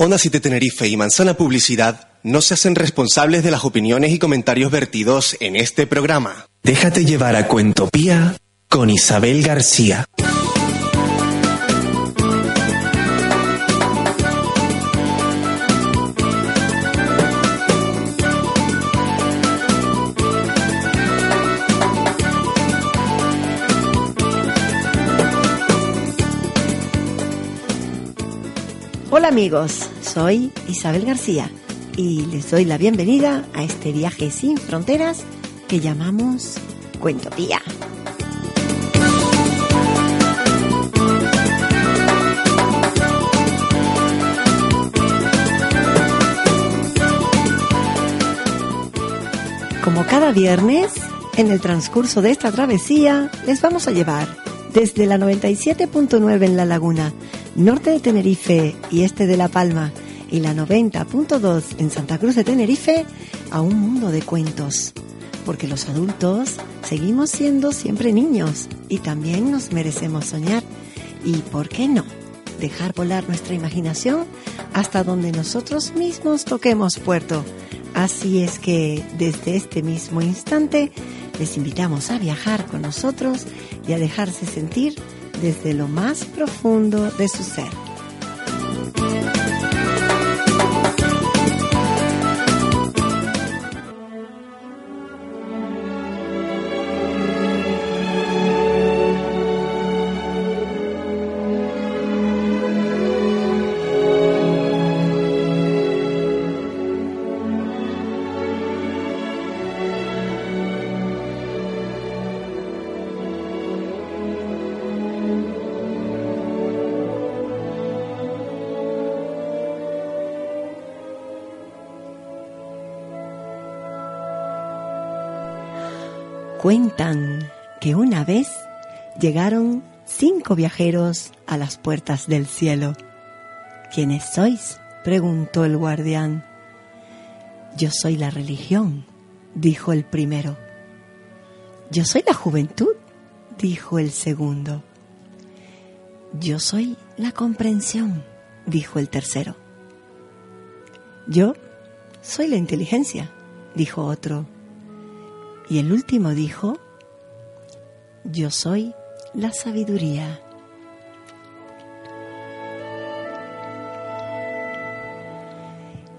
Onda City Tenerife y Manzana Publicidad no se hacen responsables de las opiniones y comentarios vertidos en este programa. Déjate llevar a Cuentopía con Isabel García. Hola amigos, soy Isabel García y les doy la bienvenida a este viaje sin fronteras que llamamos Cuentopía. Como cada viernes, en el transcurso de esta travesía, les vamos a llevar desde la 97.9 en La Laguna, norte de Tenerife y este de La Palma, y la 90.2 en Santa Cruz de Tenerife, a un mundo de cuentos. Porque los adultos seguimos siendo siempre niños y también nos merecemos soñar. Y, ¿por qué no? Dejar volar nuestra imaginación hasta donde nosotros mismos toquemos puerto. Así es que desde este mismo instante les invitamos a viajar con nosotros y a dejarse sentir desde lo más profundo de su ser. Cuentan que una vez llegaron cinco viajeros a las puertas del cielo. ¿Quiénes sois? preguntó el guardián. Yo soy la religión, dijo el primero. Yo soy la juventud, dijo el segundo. Yo soy la comprensión, dijo el tercero. Yo soy la inteligencia, dijo otro. Y el último dijo, yo soy la sabiduría.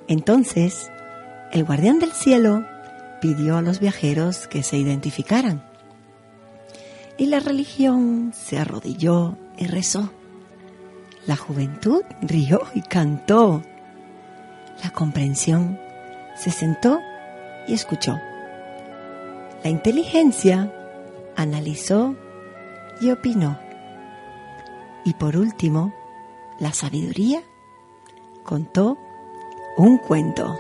Entonces, el guardián del cielo pidió a los viajeros que se identificaran. Y la religión se arrodilló y rezó. La juventud rió y cantó. La comprensión se sentó y escuchó. La inteligencia analizó y opinó. Y por último, la sabiduría contó un cuento.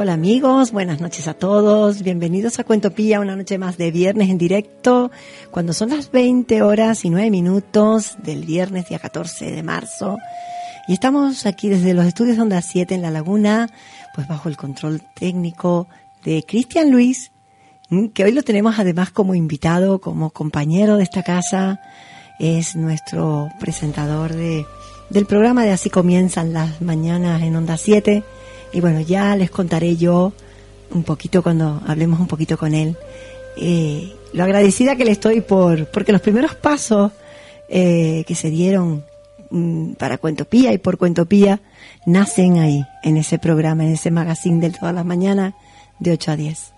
Hola amigos, buenas noches a todos, bienvenidos a Cuentopía, una noche más de viernes en directo, cuando son las 20 horas y 9 minutos del viernes día 14 de marzo. Y estamos aquí desde los estudios Onda 7 en La Laguna, pues bajo el control técnico de Cristian Luis, que hoy lo tenemos además como invitado, como compañero de esta casa, es nuestro presentador de, del programa de Así comienzan las mañanas en Onda 7 y bueno, ya les contaré yo un poquito cuando hablemos un poquito con él. Eh, lo agradecida que le estoy por, porque los primeros pasos eh, que se dieron mm, para Cuentopía y por Cuentopía nacen ahí, en ese programa, en ese magazine de todas las mañanas, de 8 a 10.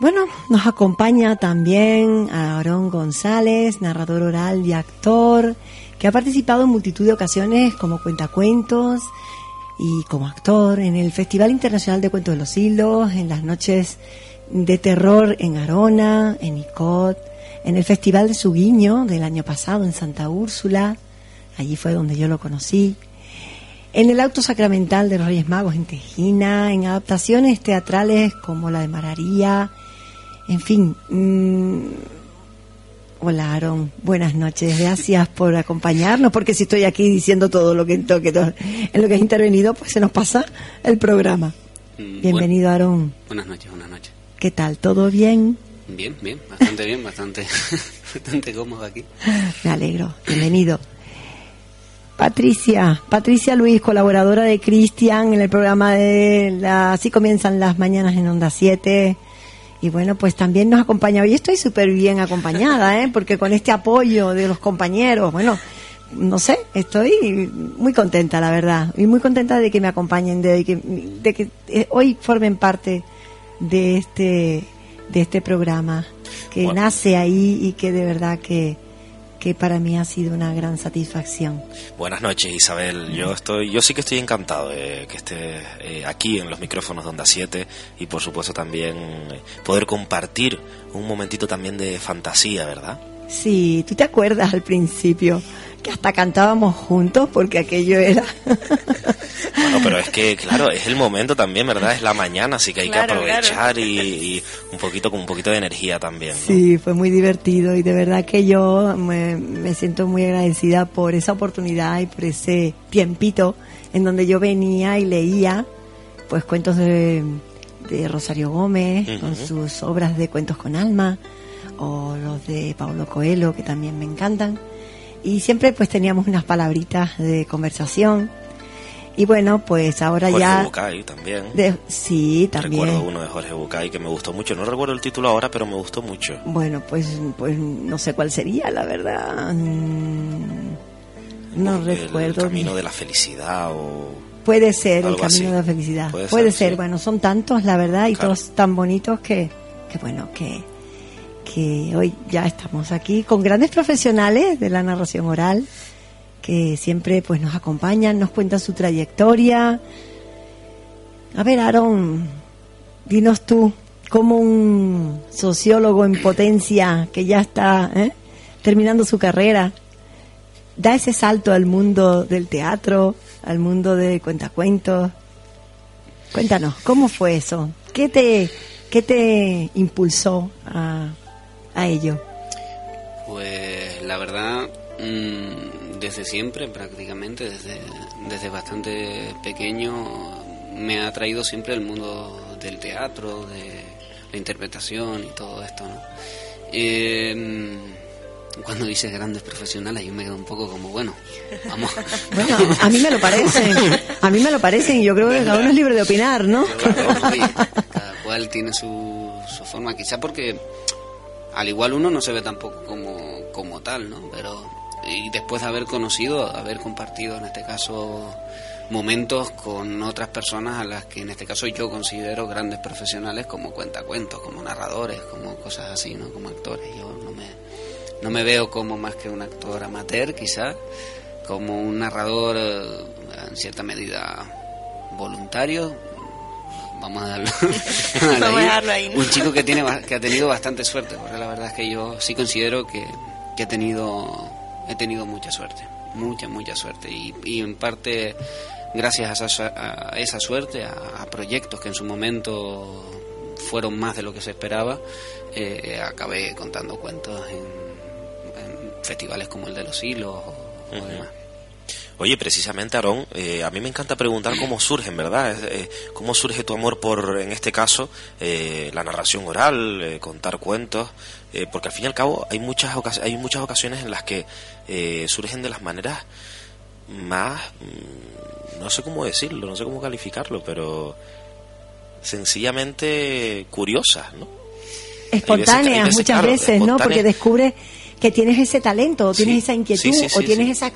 Bueno, nos acompaña también Aarón González, narrador oral y actor, que ha participado en multitud de ocasiones como cuentacuentos, y como actor en el Festival Internacional de Cuentos de los Hilos, en las noches de terror en Arona, en Icot, en el Festival de Suguiño del año pasado en Santa Úrsula, allí fue donde yo lo conocí, en el Auto Sacramental de los Reyes Magos en Tejina, en adaptaciones teatrales como la de Mararía, en fin, mmm, Hola Aaron, buenas noches, gracias por acompañarnos, porque si estoy aquí diciendo todo lo que, en lo que has intervenido, pues se nos pasa el programa. Mm, Bienvenido, Aarón. Buenas noches, buenas noches. ¿Qué tal? ¿Todo bien? Bien, bien, bastante bien, bastante, bastante cómodo aquí. Me alegro. Bienvenido. Patricia, Patricia Luis, colaboradora de Cristian en el programa de la, Así comienzan las mañanas en Onda 7. Y bueno, pues también nos acompaña. Hoy estoy súper bien acompañada, ¿eh? porque con este apoyo de los compañeros, bueno, no sé, estoy muy contenta, la verdad, y muy contenta de que me acompañen, de que, de que eh, hoy formen parte de este, de este programa que nace ahí y que de verdad que, que para mí ha sido una gran satisfacción. Buenas noches, Isabel. Yo estoy, yo sí que estoy encantado de que esté eh, aquí en los micrófonos de Onda 7 y por supuesto también eh, poder compartir un momentito también de fantasía, ¿verdad? Sí, tú te acuerdas al principio que hasta cantábamos juntos porque aquello era... bueno, pero es que, claro, es el momento también, ¿verdad? Es la mañana, así que hay que aprovechar y, un poquito con un poquito de energía también. Sí, fue muy divertido y de verdad que yo me, me siento muy agradecida por esa oportunidad y por ese tiempito en donde yo venía y leía pues cuentos de, de Rosario Gómez con sus obras de cuentos con alma o los de Paulo Coelho que también me encantan y siempre pues teníamos unas palabritas de conversación. Y bueno, pues ahora Jorge ya... Bucay también. sí, también. Recuerdo uno de Jorge Bucay que me gustó mucho. No recuerdo el título ahora, pero me gustó mucho. Bueno, pues, pues no sé cuál sería, la verdad. Mm, no recuerdo. El camino de la felicidad o... Puede ser el camino de la felicidad. Puede, ser, bueno, son tantos, la verdad, y todos tan bonitos que, que bueno, que que hoy ya estamos aquí con grandes profesionales de la narración oral que siempre pues nos acompañan, nos cuentan su trayectoria. A ver, Aaron, dinos tú, como un sociólogo en potencia que ya está ¿eh? terminando su carrera, da ese salto al mundo del teatro, al mundo de cuentacuentos. Cuéntanos, ¿cómo fue eso? ¿Qué te, qué te impulsó a, a ello? Pues la verdad, mm, desde siempre prácticamente, desde, desde bastante pequeño, me ha atraído siempre el mundo del teatro, de la interpretación y todo esto. ¿no? Eh, cuando dices grandes profesionales, yo me quedo un poco como, bueno, vamos. Bueno, a mí me lo parecen, a mí me lo parecen y yo creo que cada uno es libre de opinar, ¿no? cada cual tiene su, su forma, quizá porque al igual uno no se ve tampoco como, como tal, ¿no? Pero y después de haber conocido, haber compartido en este caso momentos con otras personas a las que en este caso yo considero grandes profesionales como cuentacuentos, como narradores, como cosas así, ¿no? Como actores. Yo no me, no me veo como más que un actor amateur, quizás, como un narrador eh, en cierta medida voluntario, vamos a darlo, ahí. Un chico que tiene que ha tenido bastante suerte, porque la verdad es que yo sí considero que, he tenido he tenido mucha suerte, mucha mucha suerte. Y, en parte gracias a esa, a esa suerte, a, proyectos que en su momento fueron más de lo que se esperaba, eh, acabé contando cuentos en, festivales como el de los hilos o demás. Oye, precisamente, Aarón, eh, a mí me encanta preguntar cómo surgen, ¿verdad? Eh, ¿Cómo surge tu amor por, en este caso, eh, la narración oral, contar cuentos? porque al fin y al cabo hay muchas, hay muchas ocasiones en las que surgen de las maneras más, mm, no sé cómo decirlo, no sé cómo calificarlo, pero sencillamente curiosas, ¿no? Espontáneas muchas veces, ¿no? Porque descubres que tienes ese talento, o tienes esa inquietud, o tienes esa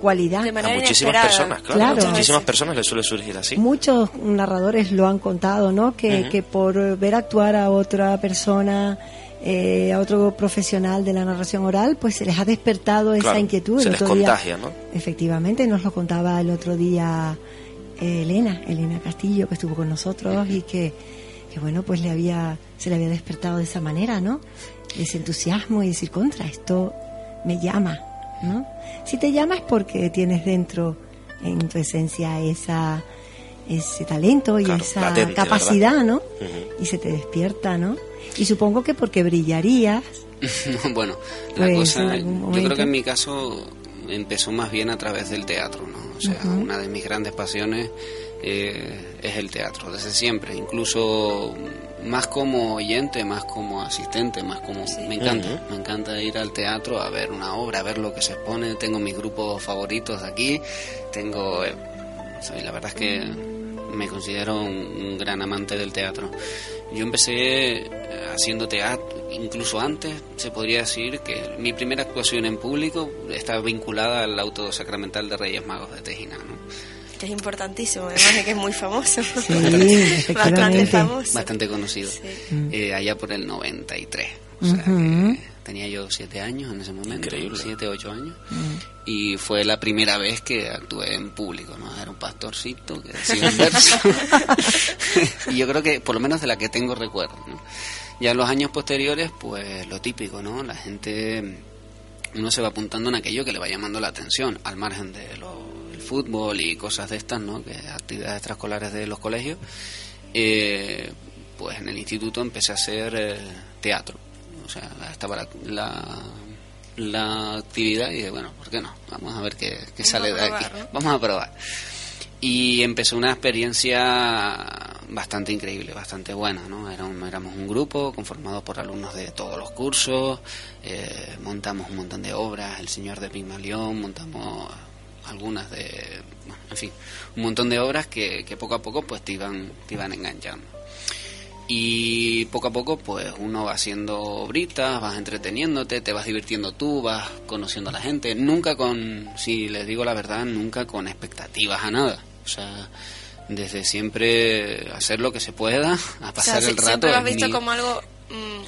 cualidad. a muchísimas personas, claro. muchísimas personas les suele surgir así. Muchos narradores lo han contado, ¿no? Que, que por ver actuar a otra persona, eh, a otro profesional de la narración oral, pues se les ha despertado esa inquietud. Se les contagia, ¿no? Efectivamente, nos lo contaba el otro día eh, Elena, Elena Castillo, que estuvo con nosotros y que, que, bueno, pues le había, se le había despertado de esa manera, ¿no? Ese entusiasmo y decir, contra, esto me llama, ¿no? Si te llamas porque tienes dentro, en tu esencia, esa ese talento y esa capacidad, ¿no? Y se te despierta, ¿no? Y supongo que porque brillarías. bueno, la pues, cosa, yo creo que en mi caso empezó más bien a través del teatro, ¿no? O sea, una de mis grandes pasiones eh, es el teatro, desde siempre, incluso más como oyente, más como asistente, más como... Me encanta, me encanta ir al teatro a ver una obra, a ver lo que se expone, tengo mis grupos favoritos aquí, tengo... Eh, la verdad es que me considero un, gran amante del teatro. Yo empecé eh, haciendo teatro, incluso antes se podría decir que mi primera actuación en público estaba vinculada al auto sacramental de Reyes Magos de Tejina. ¿no? Que es importantísimo, además de que es muy famoso. Sí, bastante famoso. Bastante conocido. Eh, allá por el 93. O sea, que tenía yo siete años en ese momento. Increíble. Siete, ocho años. Y fue la primera vez que actué en público, ¿no? Era un pastorcito que decía un verso. y yo creo que, por lo menos de la que tengo recuerdo, ¿no? Ya en los años posteriores, pues lo típico, ¿no? La gente uno se va apuntando en aquello que le va llamando la atención, al margen de los fútbol y cosas de estas, ¿no? Que actividades extraescolares de los colegios, eh, pues en el instituto empecé a hacer eh, teatro. O sea, estaba la, la, actividad y dije, bueno, ¿por qué no? Vamos a ver qué, sale de aquí. Vamos a probar. Y empezó una experiencia bastante increíble, bastante buena, ¿no? Era éramos un grupo conformado por alumnos de todos los cursos, eh, montamos un montón de obras, El Señor de Pigmalión, montamos algunas de, en fin, un montón de obras que, que poco a poco pues te iban, te iban enganchando. Y poco a poco pues uno va haciendo obritas, vas entreteniéndote, te vas divirtiendo tú, vas conociendo a la gente, nunca con, si les digo la verdad, nunca con expectativas a nada. O sea, desde siempre hacer lo que se pueda, a pasar el rato. Siempre lo has visto como algo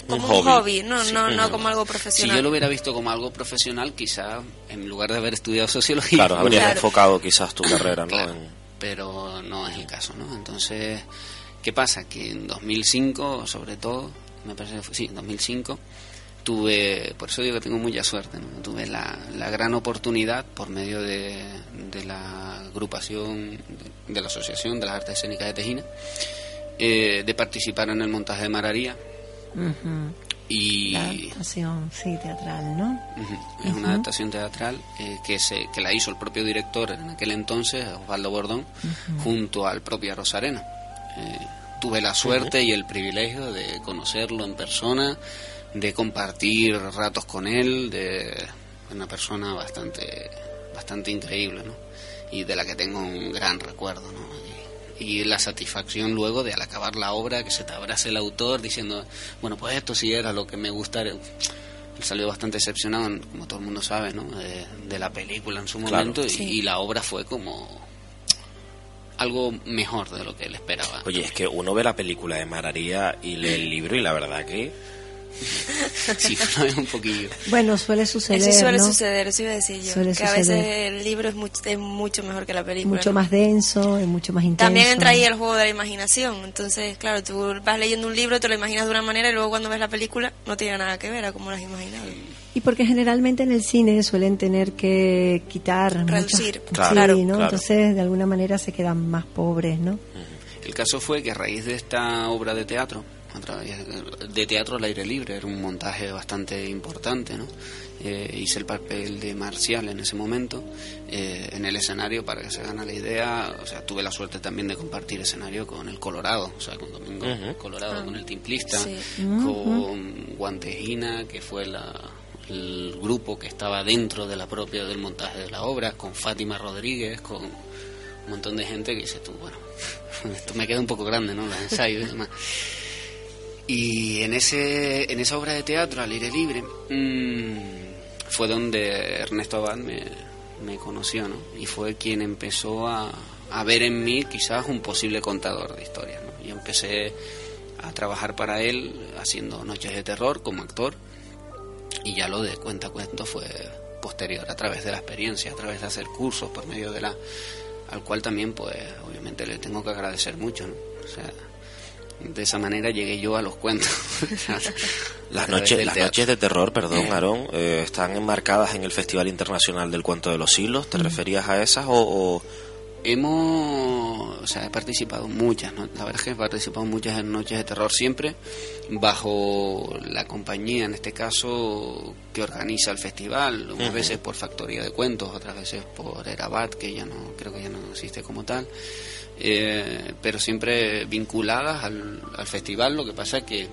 como un, hobby, no, no, no como algo profesional. Si yo lo hubiera visto como algo profesional, quizá en lugar de haber estudiado sociología. Claro, habrías enfocado quizás tu carrera, ¿no? Pero no es el caso, ¿no? Entonces, ¿qué pasa? Que en 2005, sobre todo, me parece que fue, sí, en 2005, tuve, por eso digo que tengo mucha suerte, ¿no? tuve la, la, gran oportunidad por medio de, de la agrupación, de, la Asociación de las Artes Escénicas de Tejina, eh, de participar en el montaje de Mararía, y la adaptación sí teatral no es una adaptación teatral eh, que se que la hizo el propio director en aquel entonces Osvaldo Bordón junto al propio Rosarena. Eh, tuve la suerte y el privilegio de conocerlo en persona de compartir ratos con él de una persona bastante bastante increíble no y de la que tengo un gran recuerdo no y la satisfacción luego de al acabar la obra que se te abrace el autor diciendo, bueno, pues esto sí era lo que me gustaría. Él salió bastante decepcionado, como todo el mundo sabe, ¿no? de, la película en su momento y, la obra fue como algo mejor de lo que él esperaba. Oye, es que uno ve la película de Mararía y lee el libro y la verdad que sí, un poquillo. Bueno, suele suceder. Eso suele suceder, eso iba a decir yo. que a veces el libro es mucho, es mucho mejor que la película. Mucho más denso, es mucho más intenso. También entra ahí el juego de la imaginación. Entonces, claro, tú vas leyendo un libro, te lo imaginas de una manera y luego cuando ves la película no tiene nada que ver a cómo lo has imaginado. Y porque generalmente en el cine suelen tener que quitar. Reducir, claro, ¿no? Entonces, de alguna manera se quedan más pobres, ¿no? El caso fue que a raíz de esta obra de teatro, de teatro al aire libre, era un montaje bastante importante, ¿no? Eh, hice el papel de Marcial en ese momento eh, en el escenario para que se gane la idea o sea tuve la suerte también de compartir escenario con el Colorado o sea con Domingo Colorado con el Timplista con Guantejina que fue la, el grupo que estaba dentro de la propia del montaje de la obra con Fátima Rodríguez con un montón de gente que dice tú bueno esto me queda un poco grande no los ensayos y demás y en, ese, en esa obra de teatro, al aire libre, mmm, fue donde Ernesto Abad me, me, conoció, ¿no? Y fue quien empezó a, a, ver en mí quizás un posible contador de historias, ¿no? Y empecé a trabajar para él haciendo noches de terror como actor y ya lo de cuenta cuento fue posterior a través de la experiencia, a través de hacer cursos por medio de la al cual también pues obviamente le tengo que agradecer mucho, ¿no? O sea, de esa manera llegué yo a los cuentos. las noches, las noches de terror, perdón, Aarón, eh, están enmarcadas en el Festival Internacional del Cuento de los Siglos. ¿Te referías a esas o, Hemos, o sea, he participado muchas, ¿no? la verdad es que he participado muchas en noches de terror siempre bajo la compañía, en este caso, que organiza el festival, unas veces por Factoría de Cuentos, otras veces por Erabat, que ya no, creo que ya no existe como tal. Eh, pero siempre vinculadas al, al festival. Lo que pasa es que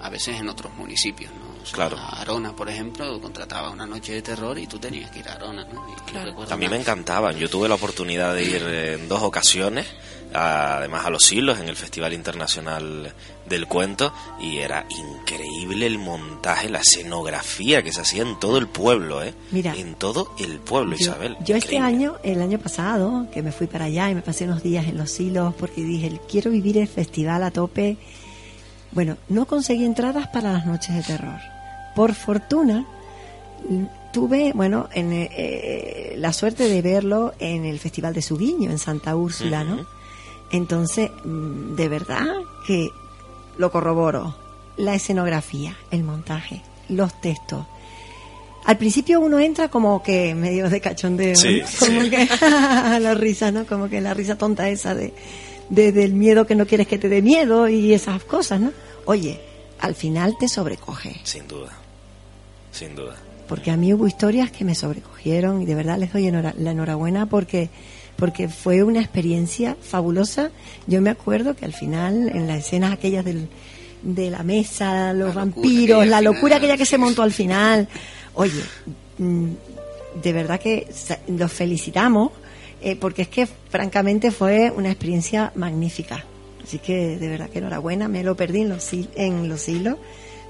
a veces en otros municipios, ¿no? O sea, Claro. Arona, por ejemplo, contrataba una noche de terror y tú tenías que ir a Arona, ¿no? Y Claro. mí una- me encantaban. Yo tuve la oportunidad de ir en dos ocasiones, a- además a Los Hilos, en el Festival Internacional del Cuento, y era increíble el montaje, la escenografía que se hacía en todo el pueblo, ¿eh? Mira, en todo el pueblo, Yo, Isabel. yo este Increíble. año, el año pasado, que me fui para allá y me pasé unos días en Los Hilos porque dije, quiero vivir el festival a tope. Bueno, no conseguí entradas para las noches de terror. Por fortuna, tuve, bueno, en, eh, eh, la suerte de verlo en el Festival de Subiño, en Santa Úrsula, ¿no? Entonces, mm, de verdad que lo corroboro. La escenografía, el montaje, los textos. Al principio uno entra como que medio de cachondeo, Sí, ¿no? como sí. que la risa, ¿no? Como que la risa tonta esa de, de- del miedo que no quieres que te dé miedo y esas cosas, ¿no? Oye, al final te sobrecoge, Sin duda, sin duda. porque a mí hubo historias que me sobrecogieron y de verdad les doy enhora- la enhorabuena porque porque fue una experiencia fabulosa. Yo me acuerdo que al final en las escenas aquellas del, de la mesa, los La vampiros, la locura aquella que se montó al final. Oye, mm, de verdad que los felicitamos eh, porque es que francamente fue una experiencia magnífica. Así que de verdad que enhorabuena, me lo perdí en los, en los hilos.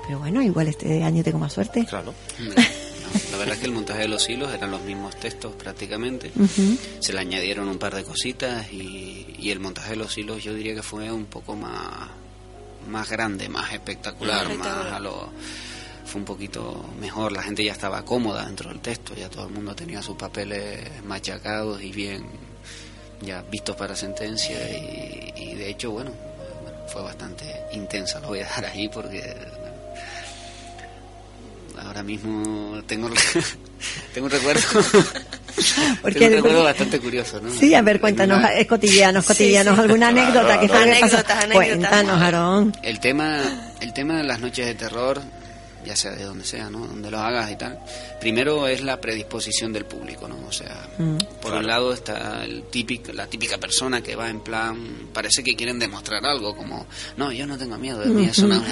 Pero bueno, igual este año tengo más suerte. Claro. No, la verdad es que el montaje de los hilos eran los mismos textos prácticamente. Se le añadieron un par de cositas y, y el montaje de los hilos yo diría que fue un poco más, más grande, más espectacular, Más a lo, fue un poquito mejor. La gente ya estaba cómoda dentro del texto, ya todo el mundo tenía sus papeles machacados y bien ya vistos para sentencia y, y de hecho, bueno, bueno, fue bastante intensa, lo voy a dejar ahí porque ahora mismo tengo tengo un recuerdo Porque tengo un recuerdo bastante curioso ¿no? Sí, a ver, cuéntanos, Una- es cotidianos, Sí, cotidianos, sí. alguna anécdota que? Anécdotas, anécdotas. Cuéntanos, Aarón. el tema el tema de las noches de terror ya sea de donde sea no donde lo hagas y tal primero es la predisposición del público no o sea Mm. por un lado está el típico la típica persona que va en plan parece que quieren demostrar algo como no yo no tengo miedo de mí eso no ¿no?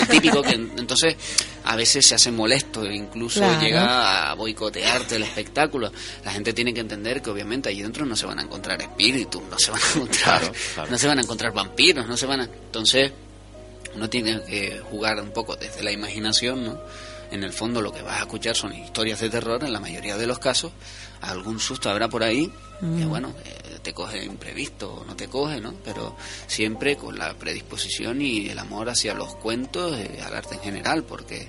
el típico que entonces a veces se hace molesto e incluso Claro. llega a boicotearte el espectáculo la gente tiene que entender que obviamente allí dentro no se van a encontrar espíritus no se van a encontrar Claro, claro. no se van a encontrar vampiros no se van a entonces uno tiene que jugar un poco desde la imaginación, ¿no? En el fondo lo que vas a escuchar son historias de terror en la mayoría de los casos. Algún susto habrá por ahí, que bueno, que te coge imprevisto o no te coge, ¿no? Pero siempre con la predisposición y el amor hacia los cuentos, y al arte en general, porque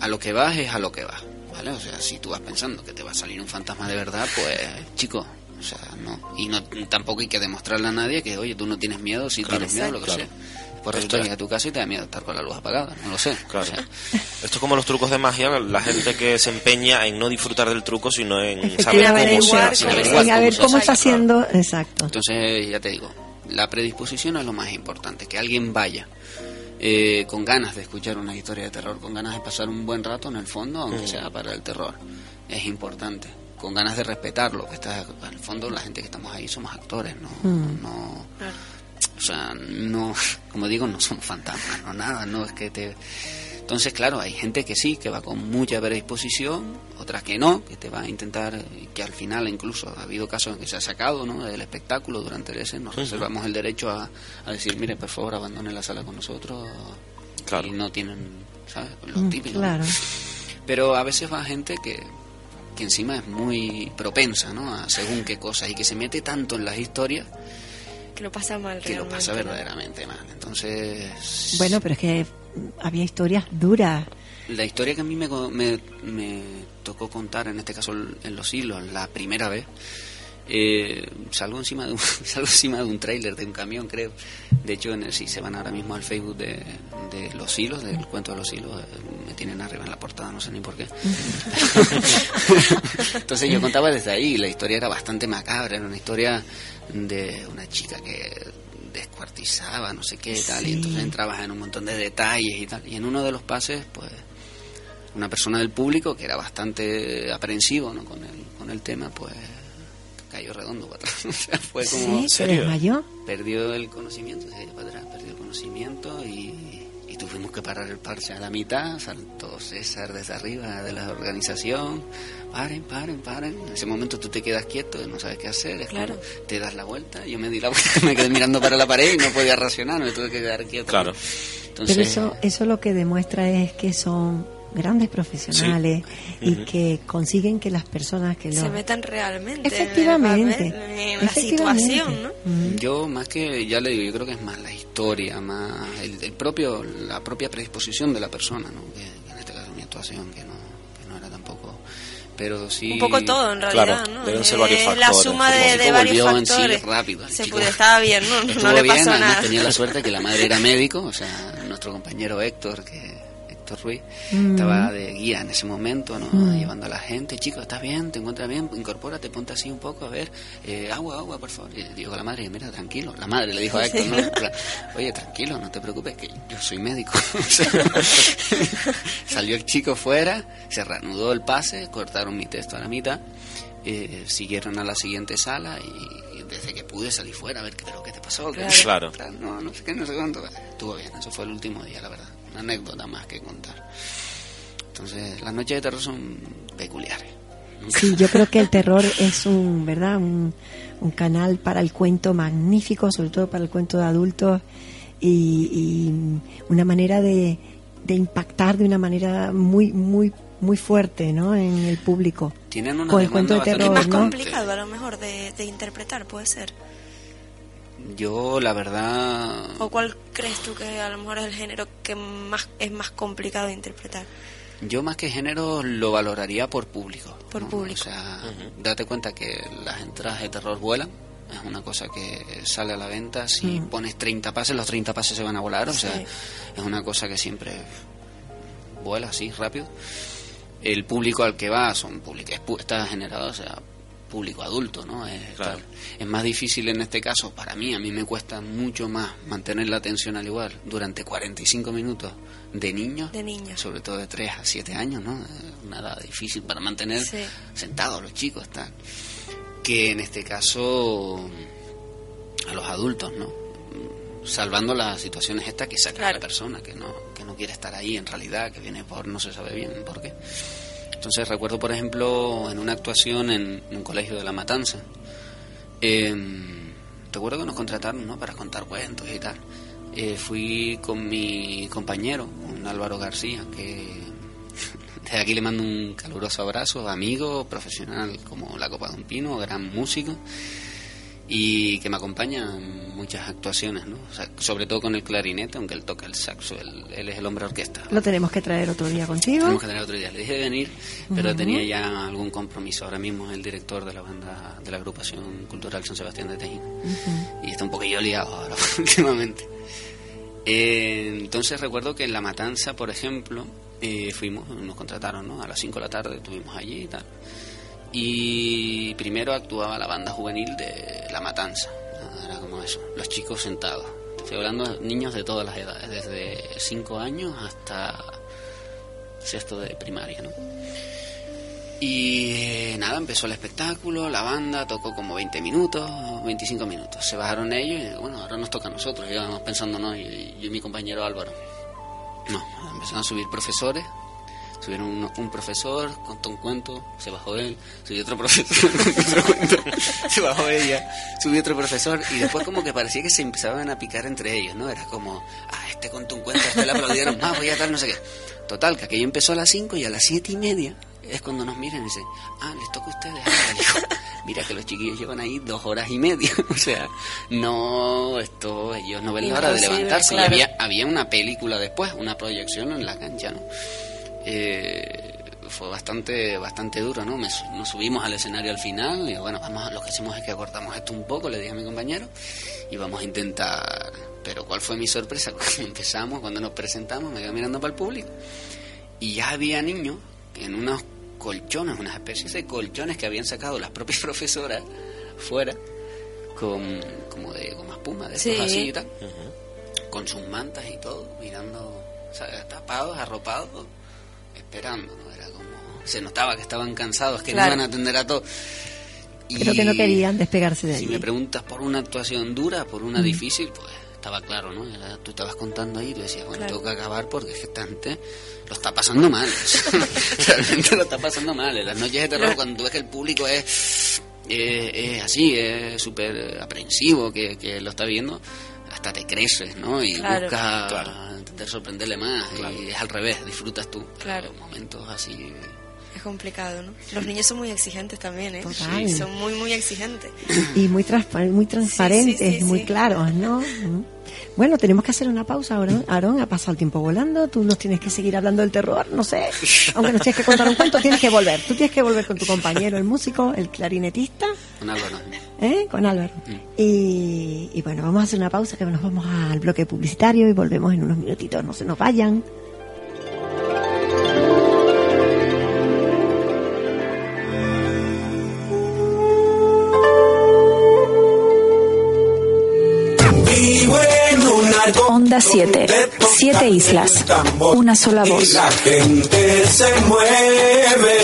a lo que vas es a lo que vas, ¿vale? O sea, si tú vas pensando que te va a salir un fantasma de verdad, pues, chico, o sea, no. Y no, tampoco hay que demostrarle a nadie que, oye, tú no tienes miedo, si Claro, tienes miedo, lo que claro. sea. Por que llegas a tu casa y te da miedo estar con la luz apagada, no lo sé. Claro. O sea, Esto es como los trucos de magia, la gente que se empeña en no disfrutar del truco, sino en saber cómo se hace. cómo se en hace. a ver cómo está Claro. haciendo, exacto. Entonces, ya te digo, la predisposición es lo más importante, que alguien vaya eh, con ganas de escuchar una historia de terror, con ganas de pasar un buen rato en el fondo, aunque sea para el terror. Es importante. Con ganas de respetarlo, que está, al fondo la gente que estamos ahí somos actores, no, no, Claro. O sea, no, como digo, no somos fantasmas, no nada, no es que te... Entonces, claro, hay gente que sí, que va con mucha predisposición, otras que no, que te va a intentar, que al final incluso ha habido casos en que se ha sacado ¿no? del espectáculo durante el ese, nos reservamos el derecho a, a decir, mire, por favor, abandone la sala con nosotros, Claro. y no tienen, ¿sabes? Lo Mm, típico. ¿no? Claro. Pero a veces va gente que, que encima es muy propensa, ¿no? A según qué cosas, y que se mete tanto en las historias Que lo pasa mal. que lo pasa verdaderamente mal. Entonces, Bueno, pero es que había historias duras. la historia que a mí me, co- me, me tocó contar, en este caso en Los Hilos, la primera vez, eh, salgo encima de un, salgo encima de un tráiler de un camión, creo. De hecho, en el, si se van ahora mismo al Facebook de, de Los Hilos, del cuento de Los Hilos, eh, me tienen arriba en la portada, no sé ni por qué. Entonces yo contaba desde ahí, la historia era bastante macabra, era una historia de una chica que descuartizaba, no sé qué, tal, y entonces entrabas en un montón de detalles y tal. Y en uno de los pases, pues, una persona del público que era bastante aprensivo ¿no? con, el, con el tema, pues cayó redondo para atrás. O sea, fue como... ¿Sí? ¿Se desmayó? Perdió el conocimiento, se cayó para atrás, perdió el conocimiento y, y tuvimos que parar el parche a la mitad. Saltó César desde arriba de la organización. Paren, paren, paren. En ese momento tú te quedas quieto y no sabes qué hacer. Es Claro. como, te das la vuelta. Yo me di la vuelta, me quedé mirando para la pared y no podía racionar, me tuve que quedar quieto. Claro. Entonces, Pero eso, eso lo que demuestra es que son grandes profesionales y que consiguen que las personas que Se lo... metan realmente Efectivamente. en, el papel, en la efectivamente. situación, ¿no? Yo más que, ya le digo, yo creo que es más la historia, más el, el propio, la propia predisposición de la persona, ¿no? Que, que en este caso mi actuación, que no, que no era tampoco, pero sí. Un poco todo, en realidad, Claro, ¿no? deben ser varios la factores. suma El de, de varios volvió en sí factores. rápido, Se pudo, estaba bien, ¿no? No le bien, pasó además nada. tenía la suerte que la madre era médico, o sea, nuestro compañero Héctor, que Héctor Ruiz, Mm. estaba de guía en ese momento, ¿no? Mm. Llevando a la gente, chicos, ¿estás bien? ¿Te encuentras bien? Incorpórate, ponte así un poco, a ver, eh, agua, agua, por favor. Y dijo a la madre, mira, tranquilo. La madre le dijo a Héctor, ¿no? Oye, tranquilo, no te preocupes, que yo soy médico. Salió el chico fuera, se reanudó el pase, cortaron mi texto a la mitad, eh, siguieron a la siguiente sala y, desde que pude salí fuera a ver, pero ¿qué te pasó? ¿Qué- Claro. No, no sé qué, no sé cuánto. Estuvo bien, eso fue el último día, la verdad. Una anécdota más que contar. Entonces, las noches de terror son peculiares. Sí, yo creo que el terror es un, ¿verdad? Un, un canal para el cuento magnífico, sobre todo para el cuento de adultos y, y una manera de, de impactar de una manera muy, muy, muy fuerte, ¿no? En el público. Tienen una Con el cuento de terror, más ¿no? complicado a lo mejor de, de interpretar, puede ser. Yo, la verdad, ¿O cuál crees tú que a lo mejor es el género que más es más complicado de interpretar? yo más que género lo valoraría por público. Por ¿no? público. O sea, date cuenta que las entradas de terror vuelan. Es una cosa que sale a la venta. Si Mm. pones 30 pases, los 30 pases se van a volar. O sea, Sí. es una cosa que siempre vuela así, rápido. El público al que va son público, es pu- está generado, o sea, público adulto, ¿no? Es, Claro. es más difícil en este caso, para mí, a mí me cuesta mucho más mantener la atención al igual durante 45 minutos de niños, De niños. sobre todo de 3 a 7 años, ¿no? Es Una edad difícil para mantener Sí. sentados los chicos, tal. Que en este caso a los adultos, ¿no? Salvando las situaciones estas que saca Claro. la persona, que no, que no quiere estar ahí en realidad, que viene por no se sabe bien por qué. Entonces recuerdo, por ejemplo, en una actuación en un colegio de La Matanza, eh, recuerdo que nos contrataron ¿no? para contar cuentos y tal. Eh, fui con mi compañero, con Álvaro García, que desde aquí le mando un caluroso abrazo, amigo, profesional como la Copa de un Pino, gran músico y que me acompaña en muchas actuaciones, ¿no? O sea, sobre todo con el clarinete, aunque él toca el saxo, él, él es el hombre orquesta. Lo tenemos que traer otro día contigo. Tenemos que tener otro día. Le dije de venir, pero tenía ya algún compromiso. Ahora mismo es el director de la banda, de la agrupación cultural San Sebastián de Tejín. Y está un poquillo liado ahora últimamente. Eh, entonces recuerdo que en La Matanza, por ejemplo, eh, fuimos, nos contrataron, ¿no? A las 5 de la tarde estuvimos allí y tal. Y primero actuaba la banda juvenil de La Matanza. Era como eso, los chicos sentados. Estoy hablando de niños de todas las edades, desde 5 años hasta sexto de primaria, ¿no? Y eh, nada, empezó el espectáculo, la banda tocó como 20 minutos, 25 minutos. Se bajaron ellos y bueno, ahora nos toca a nosotros. Íbamos pensando, ¿no? Y, yo y mi compañero Álvaro. No, empezaron a subir profesores. Subieron uno- un, profesor, contó un cuento, se bajó él, subió otro profesor, contó otro cuento, se bajó ella, subió otro profesor y después como que parecía que se empezaban a picar entre ellos, ¿no? Era como, ah, este contó un cuento, a este le aplaudieron más, voy a tal, no sé qué. Total, que aquello empezó a las 5 y a las siete y media es cuando nos miran y dicen, ah, les toca a ustedes. Ah, Mira que los chiquillos llevan ahí dos horas y media. O sea, no, esto, ellos no ven la hora de levantarse. Y había, había una película después, una proyección en la cancha, ¿no? Eh, fue bastante bastante duro, ¿no? Me nos subimos al escenario al final y bueno, vamos, lo que hicimos es que acortamos esto un poco, le dije a mi compañero, y vamos a intentar... Pero ¿cuál fue mi sorpresa? Cuando empezamos, cuando nos presentamos, me iba mirando para el público y ya había niños en unos colchones, unas especies de colchones que habían sacado las propias profesoras fuera, con como de goma espuma, de estos Sí. así y tal, con sus mantas y todo, mirando, o sea, tapados, arropados, esperando, ¿no? Era como, se notaba que estaban cansados, que Claro. no iban a atender a todo. Creo que no querían despegarse de Si allí. me preguntas por una actuación dura, por una difícil, pues estaba claro, ¿no? Era- tú estabas contando ahí y tú decías, bueno, Claro. tengo que acabar porque es que esta gente lo está pasando mal. Realmente lo está pasando mal. En las noches de terror, cuando tú ves que el público es, eh, es así, es súper aprensivo, que, que lo está viendo, hasta te creces, ¿no? Y Claro. buscas intentar sorprenderle más. Y es al revés, disfrutas tú. Claro. Los momentos así... Complicado, ¿no? Los niños son muy exigentes también, ¿eh? Total. Sí, son muy, muy exigentes. y muy, transpa- muy transparentes, Sí, sí, sí, muy sí. claros, ¿no? Mm. Bueno, tenemos que hacer una pausa, Aarón. Aarón, ha pasado el tiempo volando, tú nos tienes que seguir hablando del terror, no sé. Aunque nos tienes que contar un cuento, tienes que volver. Tú tienes que volver con tu compañero, el músico, el clarinetista, Con Álvaro. ¿eh? con Álvaro. Y, y bueno, vamos a hacer una pausa, que nos vamos al bloque publicitario y volvemos en unos minutitos, no se nos vayan. 7. Siete islas. Una sola voz. La gente se mueve.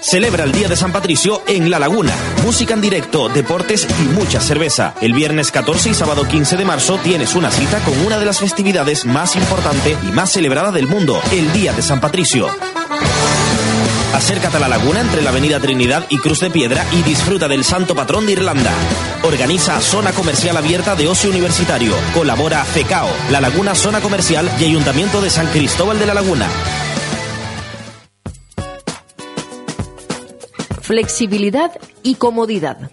Celebra el Día de San Patricio en La Laguna. Música en directo, deportes y mucha cerveza. El viernes 14 y sábado 15 de marzo tienes una cita con una de las festividades más importantes y más celebrada del mundo, el Día de San Patricio. Acércate a la laguna entre la Avenida Trinidad y Cruz de Piedra y disfruta del Santo Patrón de Irlanda. Organiza Zona Comercial Abierta de Ocio Universitario. Colabora FECAO, La Laguna Zona Comercial y Ayuntamiento de San Cristóbal de la Laguna. Flexibilidad y comodidad.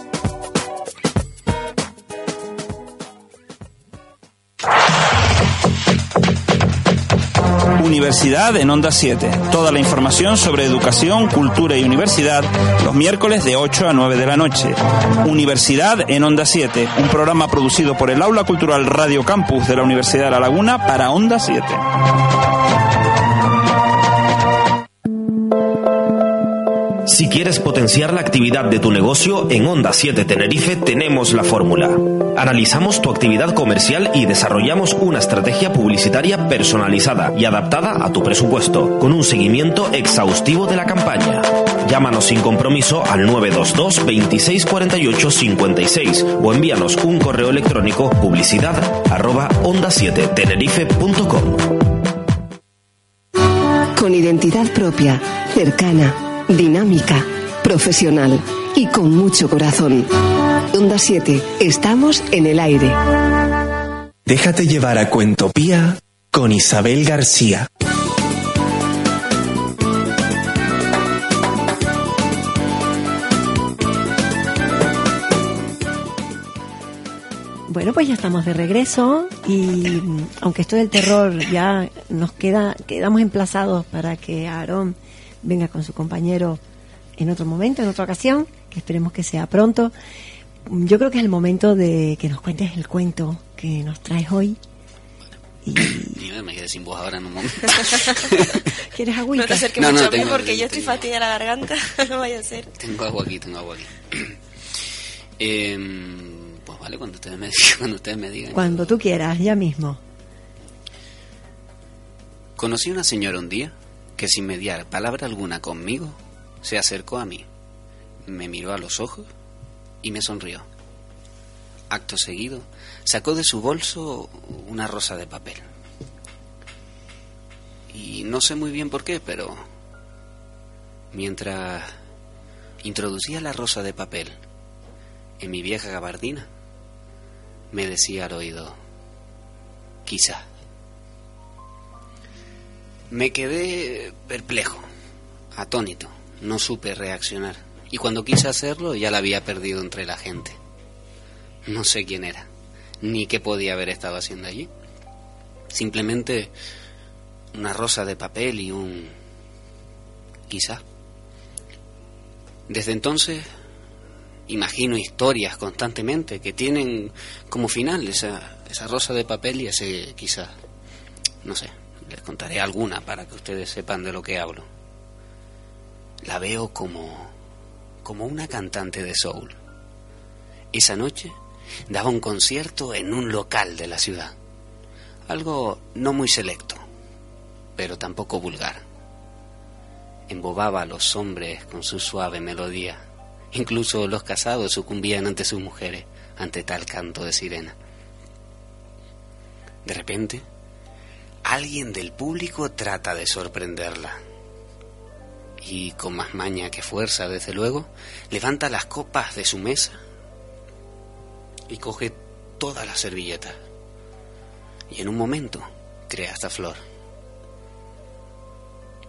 Universidad en Onda 7. Toda la información sobre educación, cultura y universidad los miércoles de 8 a 9 de la noche. Universidad en Onda 7, un programa producido por el Aula Cultural Radio Campus de la Universidad de La Laguna para Onda 7. Si quieres potenciar la actividad de tu negocio, en Onda 7 Tenerife tenemos la fórmula. Analizamos tu actividad comercial y desarrollamos una estrategia publicitaria personalizada y adaptada a tu presupuesto, con un seguimiento exhaustivo de la campaña. Llámanos sin compromiso al 922 26 48 56 o envíanos un correo electrónico publicidad arroba onda7tenerife.com. Con identidad propia, cercana, dinámica, profesional y con mucho corazón. Onda 7, estamos en el aire. Déjate llevar a Cuentopía con Isabel García. Bueno, pues ya estamos de regreso y mm, aunque esto del terror ya nos queda, quedamos emplazados para que Aarón venga con su compañero en otro momento, en otra ocasión, que esperemos que sea pronto. Yo creo que es el momento de que nos cuentes el cuento que nos traes hoy. Y Y me quedé sin voz ahora en un momento. ¿Quieres No agüita? te acerques No, no, mucho a mí tengo- porque yo estoy tengo- fastidiada la garganta. no vaya a ser. Tengo agua aquí, tengo agua aquí. Em, pues vale, cuando ustedes me digan. Cuando ustedes me digan Cuando tú quieras, ya mismo. Conocí una señora un día que sin mediar palabra alguna conmigo se acercó a mí, me miró a los ojos y me sonrió. Acto seguido, sacó de su bolso una rosa de papel. Y no sé muy bien por qué, pero mientras introducía la rosa de papel en mi vieja gabardina, me decía al oído, quizá. Me quedé perplejo, atónito, no supe reaccionar. Y cuando quise hacerlo ya la había perdido entre la gente. No sé quién era, ni qué podía haber estado haciendo allí. Simplemente una rosa de papel y un... quizá. Desde entonces imagino historias constantemente que tienen como final esa, esa rosa de papel y ese quizás, no sé, les contaré alguna para que ustedes sepan de lo que hablo. La veo como, como una cantante de soul. Esa noche daba un concierto en un local de la ciudad. Algo no muy selecto, pero tampoco vulgar. Embobaba a los hombres con su suave melodía. Incluso los casados sucumbían ante sus mujeres, ante tal canto de sirena. De repente, alguien del público trata de sorprenderla. Y con más maña que fuerza, desde luego, levanta las copas de su mesa y coge todas las servilletas. Y en un momento crea esta flor.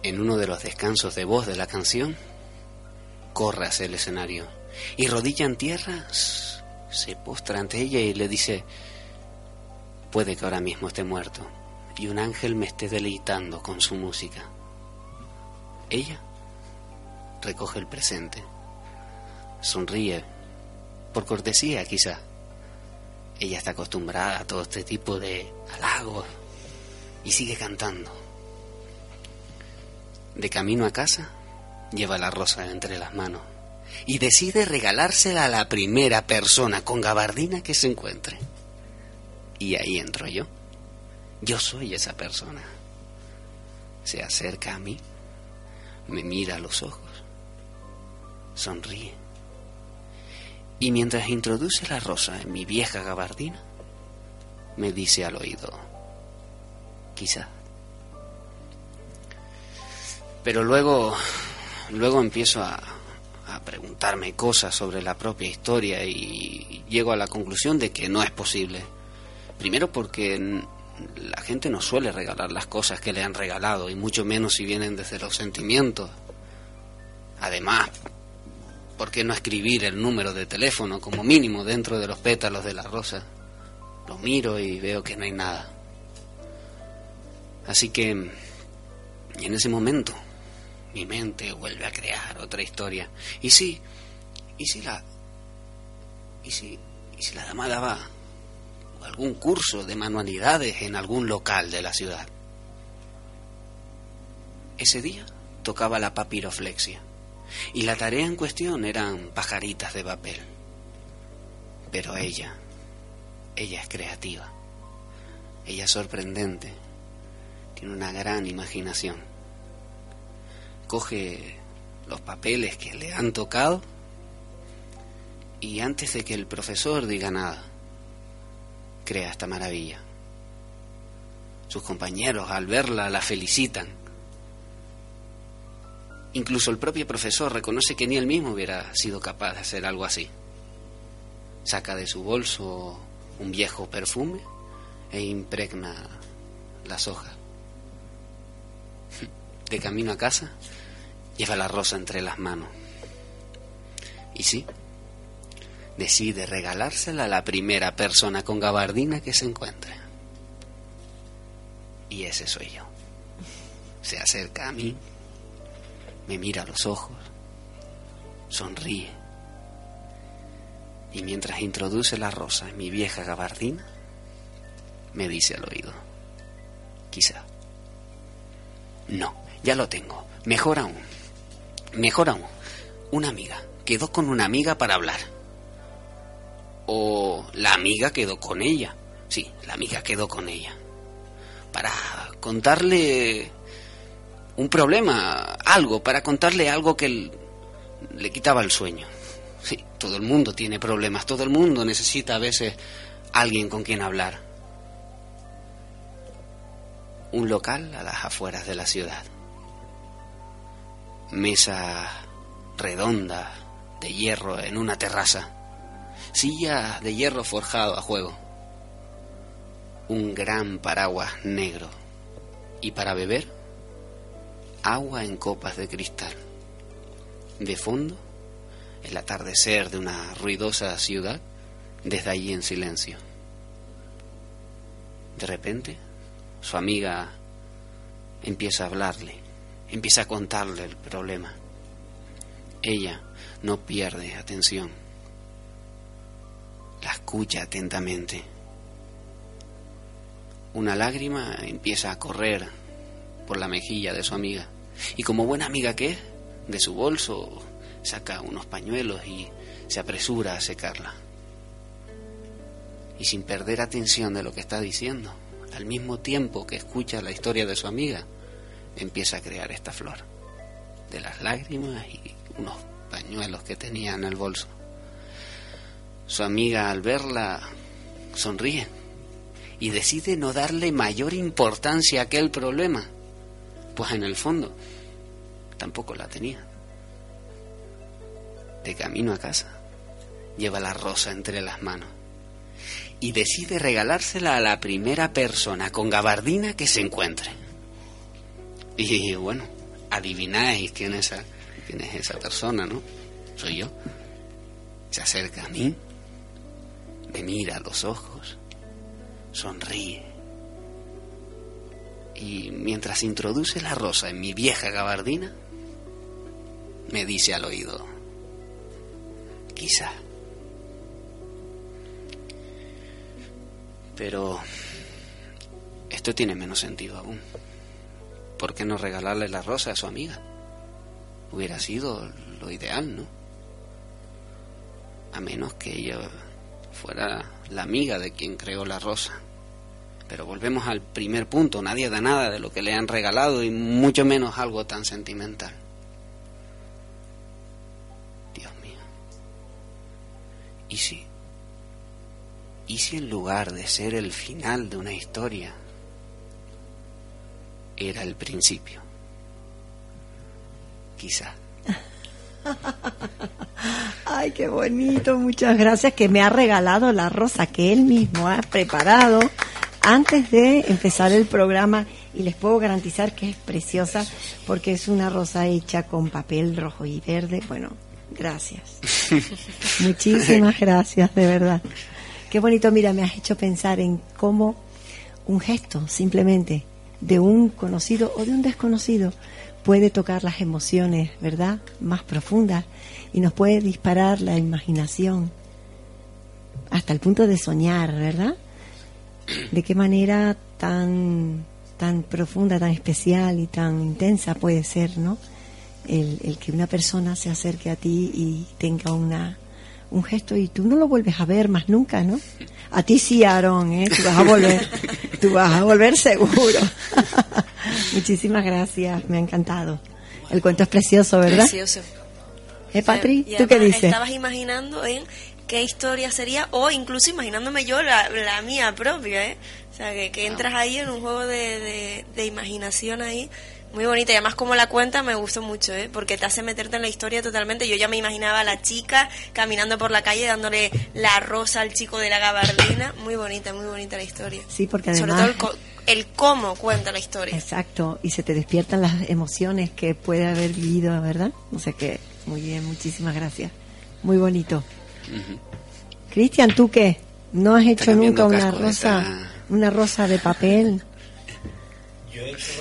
En uno de los descansos de voz de la canción, corre hacia el escenario y rodilla en tierra se postra ante ella y le dice, puede que ahora mismo esté muerto y un ángel me esté deleitando con su música. Ella recoge el presente, sonríe, por cortesía quizá. Ella está acostumbrada a todo este tipo de halagos y sigue cantando. De camino a casa, lleva la rosa entre las manos y decide regalársela a la primera persona con gabardina que se encuentre. Y ahí entro yo. Yo soy esa persona. Se acerca a mí, me mira a los ojos, sonríe. Y mientras introduce la rosa en mi vieja gabardina, me dice al oído, quizá. Pero luego, luego empiezo a, a preguntarme cosas sobre la propia historia y llego a la conclusión de que no es posible. Primero porque la gente no suele regalar las cosas que le han regalado, y mucho menos si vienen desde los sentimientos. Además, ¿por qué no escribir el número de teléfono como mínimo dentro de los pétalos de la rosa? Lo miro y veo que no hay nada. Así que, en ese momento, mi mente vuelve a crear otra historia. Y sí, y si la. Y si, y si la dama daba algún curso de manualidades en algún local de la ciudad. Ese día tocaba la papiroflexia y la tarea en cuestión eran pajaritas de papel. Pero ella, ella es creativa, ella es sorprendente, tiene una gran imaginación. Coge los papeles que le han tocado y antes de que el profesor diga nada, crea esta maravilla. Sus compañeros al verla la felicitan. Incluso el propio profesor reconoce que ni él mismo hubiera sido capaz de hacer algo así. Saca de su bolso un viejo perfume e impregna las hojas. De camino a casa, lleva la rosa entre las manos. Y sí, decide regalársela a la primera persona con gabardina que se encuentre. Y ese soy yo. Se acerca a mí, me mira a los ojos, sonríe. Y mientras introduce la rosa en mi vieja gabardina, me dice al oído, quizá. No, ya lo tengo. Mejor aún. Mejor aún. Una amiga. Quedó con una amiga para hablar o la amiga quedó con ella. Sí, la amiga quedó con ella. Para contarle un problema, algo, para contarle algo que le quitaba el sueño. Sí, todo el mundo tiene problemas, todo el mundo necesita a veces alguien con quien hablar. Un local a las afueras de la ciudad. Mesa redonda de hierro en una terraza sillas de hierro forjado a juego, un gran paraguas negro y para beber agua en copas de cristal. De fondo, el atardecer de una ruidosa ciudad desde allí en silencio. De repente, su amiga empieza a hablarle, empieza a contarle el problema. Ella no pierde atención La escucha atentamente. Una lágrima empieza a correr por la mejilla de su amiga. Y como buena amiga que es, de su bolso saca unos pañuelos y se apresura a secarla. Y sin perder atención de lo que está diciendo, al mismo tiempo que escucha la historia de su amiga, empieza a crear esta flor. De las lágrimas y unos pañuelos que tenía en el bolso. Su amiga al verla sonríe y decide no darle mayor importancia a aquel problema, pues en el fondo tampoco la tenía. De camino a casa, lleva la rosa entre las manos y decide regalársela a la primera persona con gabardina que se encuentre. Y bueno, adivináis quién es esa, quién es esa persona, ¿no? Soy yo. Se acerca a mí, me mira a los ojos, sonríe. Y mientras introduce la rosa en mi vieja gabardina, me dice al oído, quizá. Pero esto tiene menos sentido aún. ¿Por qué no regalarle la rosa a su amiga? Hubiera sido lo ideal, ¿no? A menos que ella fuera la amiga de quien creó la rosa. Pero volvemos al primer punto, nadie da nada de lo que le han regalado y mucho menos algo tan sentimental. Dios mío. ¿Y si? ¿Y si en lugar de ser el final de una historia, era el principio? Quizá. Ay, qué bonito, muchas gracias que me ha regalado la rosa que él mismo ha preparado antes de empezar el programa y les puedo garantizar que es preciosa porque es una rosa hecha con papel rojo y verde. Bueno, gracias. Muchísimas gracias, de verdad. Qué bonito, mira, me has hecho pensar en cómo un gesto simplemente de un conocido o de un desconocido puede tocar las emociones, ¿verdad? Más profundas y nos puede disparar la imaginación hasta el punto de soñar, ¿verdad? De qué manera tan tan profunda, tan especial y tan intensa puede ser, ¿no? El, el que una persona se acerque a ti y tenga una un gesto y tú no lo vuelves a ver más nunca, ¿no? A ti sí, Aarón, ¿eh? Tú vas a volver, tú vas a volver seguro. Muchísimas gracias, me ha encantado. El cuento es precioso, ¿verdad? Precioso. ¿Eh, Patri? ¿Tú qué dices? Estabas imaginando en qué historia sería o incluso imaginándome yo la, la mía propia, ¿eh? O sea, que, que entras ahí en un juego de, de, de imaginación ahí muy bonita y además como la cuenta me gustó mucho, ¿eh? porque te hace meterte en la historia totalmente. Yo ya me imaginaba a la chica caminando por la calle dándole la rosa al chico de la gabardina. Muy bonita, muy bonita la historia. Sí, porque Sobre además... todo el, co- el cómo cuenta la historia. Exacto, y se te despiertan las emociones que puede haber vivido, ¿verdad? O sea que, muy bien, muchísimas gracias. Muy bonito. Cristian, ¿tú qué? ¿No has hecho nunca una rosa, esta- una rosa de papel?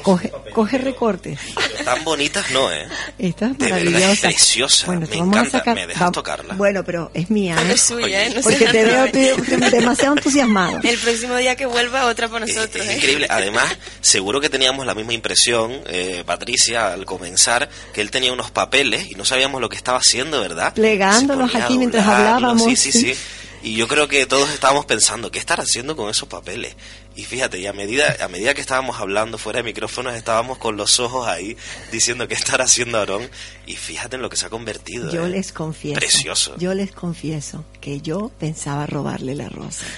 Coge, coge recortes. Tan bonitas no, ¿eh? Esta es De verdad, maravillosa. es preciosa. Bueno, me te vamos a sacar- ¿Me dejas va- tocarla? Bueno, pero es mía, ¿eh? Es suya, ¿eh? No Porque sé te veo demasiado entusiasmado. El próximo día que vuelva otra para nosotros. Es ¿eh? increíble. Además, seguro que teníamos la misma impresión, eh, Patricia, al comenzar, que él tenía unos papeles y no sabíamos lo que estaba haciendo, ¿verdad? Plegándolos aquí mientras hablábamos. Sí, sí, sí. Y yo creo que todos estábamos pensando, ¿qué estará haciendo con esos papeles? Y fíjate, y a medida, a medida que estábamos hablando fuera de micrófonos, estábamos con los ojos ahí diciendo qué estará haciendo Aarón. Y fíjate en lo que se ha convertido. Yo ¿eh? les confieso. Precioso. Yo les confieso que yo pensaba robarle la rosa.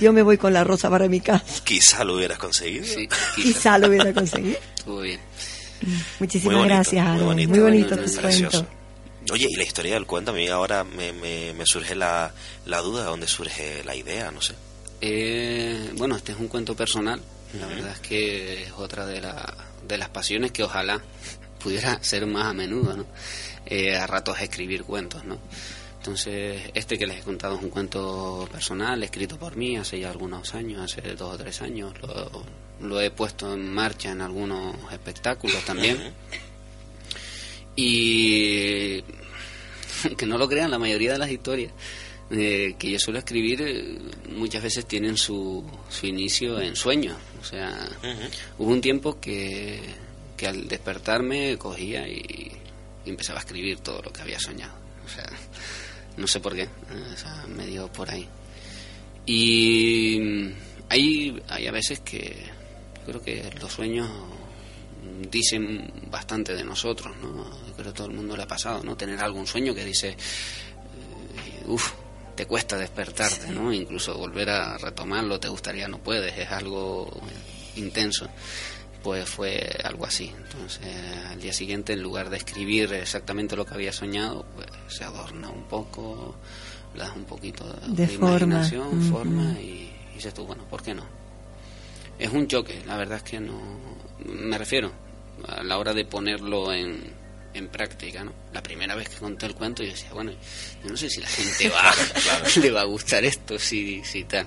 Yo me voy con la rosa para mi casa. Quizá lo hubieras conseguido. Sí, Quizá lo hubiera conseguido. estuvo bien. Muchísimas Muy bonito, gracias, muy Aaron. Muy bonito, bonito, muy tu precioso. cuento. Oye, y la historia del cuento, a mí ahora me, me, me surge la, la duda de dónde surge la idea, no sé. Eh, bueno, este es un cuento personal. La verdad es que es otra de, la, de las pasiones que ojalá pudiera ser más a menudo, ¿no? Eh, a ratos escribir cuentos, ¿no? Entonces, este que les he contado es un cuento personal, escrito por mí hace ya algunos años, hace dos o tres años. Lo, lo he puesto en marcha en algunos espectáculos también. Y que no lo crean, la mayoría de las historias eh, que yo suelo escribir eh, muchas veces tienen su, su inicio en sueños. O sea, hubo un tiempo que, que al despertarme cogía y, y empezaba a escribir todo lo que había soñado. O sea, no sé por qué, o sea, me dio por ahí. Y hay, hay a veces que yo creo que los sueños dicen bastante de nosotros, ¿no? Creo que todo el mundo le ha pasado, ¿no? Tener algún sueño que dice, uff, te cuesta despertarte, ¿no? Incluso volver a retomarlo te gustaría, no puedes, es algo intenso. Pues fue algo así. Entonces, al día siguiente, en lugar de escribir exactamente lo que había soñado, pues se adorna un poco, le das un poquito de, De forma. imaginación, forma, y, y dices tú, bueno, ¿por qué no? Es un choque, la verdad es que no. Me refiero a la hora de ponerlo en, en práctica, ¿no? La primera vez que conté el cuento, yo decía, bueno, yo no sé si la gente va, le va a gustar esto, si, si tal.